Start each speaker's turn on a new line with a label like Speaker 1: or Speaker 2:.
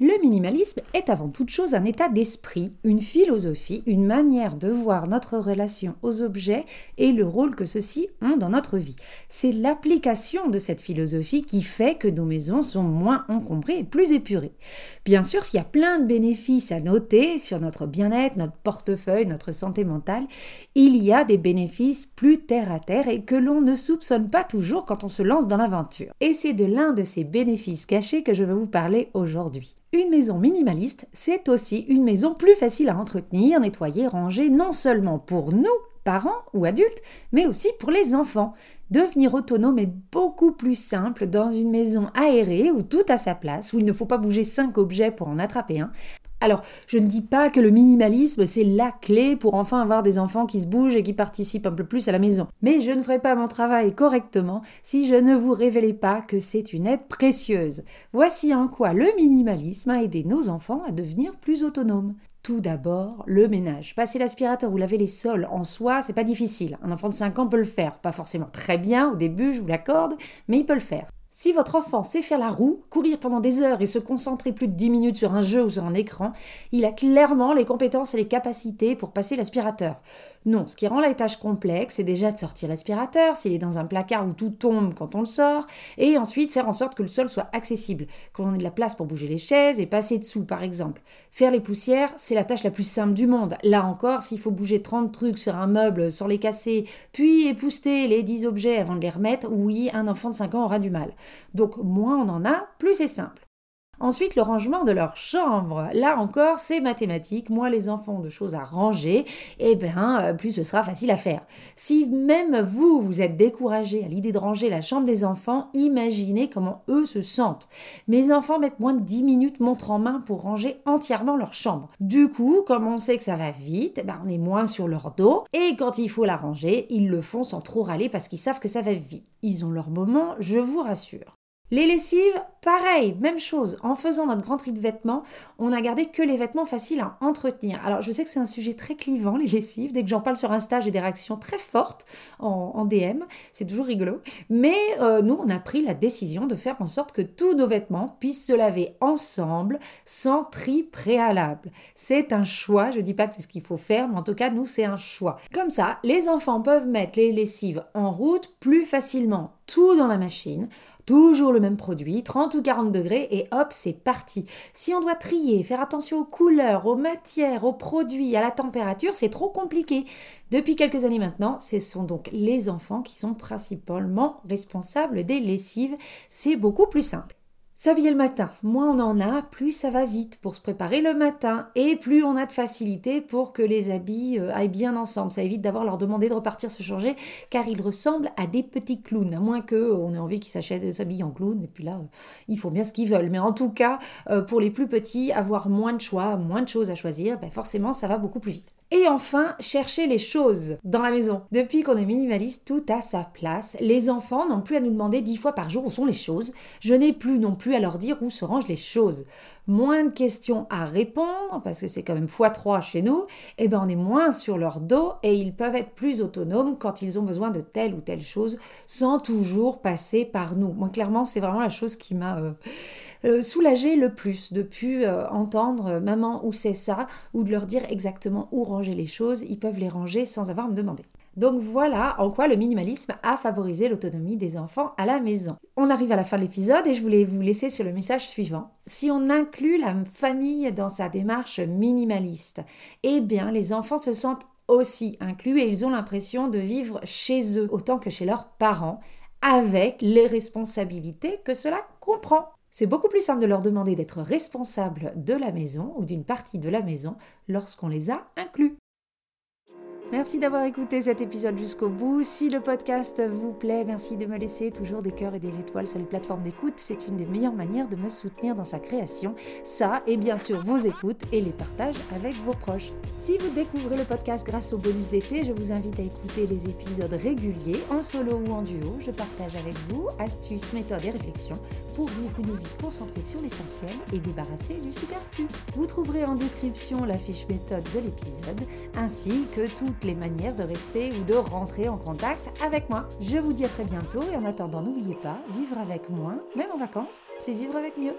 Speaker 1: Le minimalisme est avant toute chose un état d'esprit, une philosophie, une manière de voir notre relation aux objets et le rôle que ceux-ci ont dans notre vie. C'est l'application de cette philosophie qui fait que nos maisons sont moins encombrées et plus épurées. Bien sûr, s'il y a plein de bénéfices à noter sur notre bien-être, notre portefeuille, notre santé mentale, il y a des bénéfices plus terre à terre et que l'on ne soupçonne pas toujours quand on se lance dans l'aventure. Et c'est de l'un de ces bénéfices cachés que je vais vous parler aujourd'hui. Une maison minimaliste, c'est aussi une maison plus facile à entretenir, nettoyer, ranger, non seulement pour nous, parents ou adultes, mais aussi pour les enfants. Devenir autonome est beaucoup plus simple dans une maison aérée où tout a sa place, où il ne faut pas bouger cinq objets pour en attraper un, alors, je ne dis pas que le minimalisme, c'est la clé pour enfin avoir des enfants qui se bougent et qui participent un peu plus à la maison. Mais je ne ferai pas mon travail correctement si je ne vous révélais pas que c'est une aide précieuse. Voici en quoi le minimalisme a aidé nos enfants à devenir plus autonomes. Tout d'abord, le ménage. Passer l'aspirateur ou laver les sols en soi, c'est pas difficile. Un enfant de 5 ans peut le faire. Pas forcément très bien au début, je vous l'accorde, mais il peut le faire. Si votre enfant sait faire la roue, courir pendant des heures et se concentrer plus de 10 minutes sur un jeu ou sur un écran, il a clairement les compétences et les capacités pour passer l'aspirateur. Non, ce qui rend la tâche complexe, c'est déjà de sortir l'aspirateur, s'il est dans un placard où tout tombe quand on le sort, et ensuite faire en sorte que le sol soit accessible, qu'on ait de la place pour bouger les chaises et passer dessous, par exemple. Faire les poussières, c'est la tâche la plus simple du monde. Là encore, s'il faut bouger 30 trucs sur un meuble sans les casser, puis épouster les 10 objets avant de les remettre, oui, un enfant de 5 ans aura du mal. Donc moins on en a, plus c'est simple. Ensuite, le rangement de leur chambre. Là encore, c'est mathématique. Moins les enfants ont de choses à ranger, eh bien, euh, plus ce sera facile à faire. Si même vous, vous êtes découragé à l'idée de ranger la chambre des enfants, imaginez comment eux se sentent. Mes enfants mettent moins de 10 minutes montre en main pour ranger entièrement leur chambre. Du coup, comme on sait que ça va vite, ben on est moins sur leur dos, et quand il faut la ranger, ils le font sans trop râler parce qu'ils savent que ça va vite. Ils ont leur moment, je vous rassure. Les lessives, pareil, même chose. En faisant notre grand tri de vêtements, on a gardé que les vêtements faciles à entretenir. Alors je sais que c'est un sujet très clivant, les lessives. Dès que j'en parle sur Insta, j'ai des réactions très fortes en, DM. C'est toujours rigolo. Mais euh, nous, on a pris la décision de faire en sorte que tous nos vêtements puissent se laver ensemble, sans tri préalable. C'est un choix. Je dis pas que c'est ce qu'il faut faire, mais en tout cas, nous, c'est un choix. Comme ça, les enfants peuvent mettre les lessives en route plus facilement. Tout dans la machine toujours le même produit, 30 ou 40 degrés, et hop, c'est parti. Si on doit trier, faire attention aux couleurs, aux matières, aux produits, à la température, c'est trop compliqué. Depuis quelques années maintenant, ce sont donc les enfants qui sont principalement responsables des lessives. C'est beaucoup plus simple. S'habiller le matin, moins on en a, plus ça va vite pour se préparer le matin et plus on a de facilité pour que les habits euh, aillent bien ensemble. Ça évite d'avoir leur demander de repartir se changer car ils ressemblent à des petits clowns, à moins qu'on ait envie qu'ils s'achètent de s'habiller en clown et puis là, euh, ils font bien ce qu'ils veulent. Mais en tout cas, euh, pour les plus petits, avoir moins de choix, moins de choses à choisir, ben forcément ça va beaucoup plus vite. Et enfin, chercher les choses dans la maison. Depuis qu'on est minimaliste, tout a sa place. Les enfants n'ont plus à nous demander dix fois par jour où sont les choses. Je n'ai plus non plus à leur dire où se rangent les choses. Moins de questions à répondre, parce que c'est quand même x3 chez nous, et eh ben on est moins sur leur dos et ils peuvent être plus autonomes quand ils ont besoin de telle ou telle chose sans toujours passer par nous. Moi, clairement, c'est vraiment la chose qui m'a... Euh, euh, soulager le plus de plus euh, entendre euh, maman où c'est ça ou de leur dire exactement où ranger les choses. Ils peuvent les ranger sans avoir à me demander. Donc voilà en quoi le minimalisme a favorisé l'autonomie des enfants à la maison. On arrive à la fin de l'épisode et je voulais vous laisser sur le message suivant. Si on inclut la famille dans sa démarche minimaliste, eh bien les enfants se sentent aussi inclus et ils ont l'impression de vivre chez eux autant que chez leurs parents avec les responsabilités que cela comprend. C'est beaucoup plus simple de leur demander d'être responsables de la maison ou d'une partie de la maison lorsqu'on les a inclus. Merci d'avoir écouté cet épisode jusqu'au bout. Si le podcast vous plaît, merci de me laisser toujours des cœurs et des étoiles sur les plateformes d'écoute. C'est une des meilleures manières de me soutenir dans sa création. Ça, et bien sûr vos écoutes et les partages avec vos proches. Si vous découvrez le podcast grâce au bonus d'été, je vous invite à écouter les épisodes réguliers, en solo ou en duo. Je partage avec vous astuces, méthodes et réflexions pour vivre une vie sur l'essentiel et débarrassée du superflu. Vous trouverez en description la fiche méthode de l'épisode, ainsi que tout les manières de rester ou de rentrer en contact avec moi. Je vous dis à très bientôt et en attendant, n'oubliez pas, vivre avec moins, même en vacances, c'est vivre avec mieux.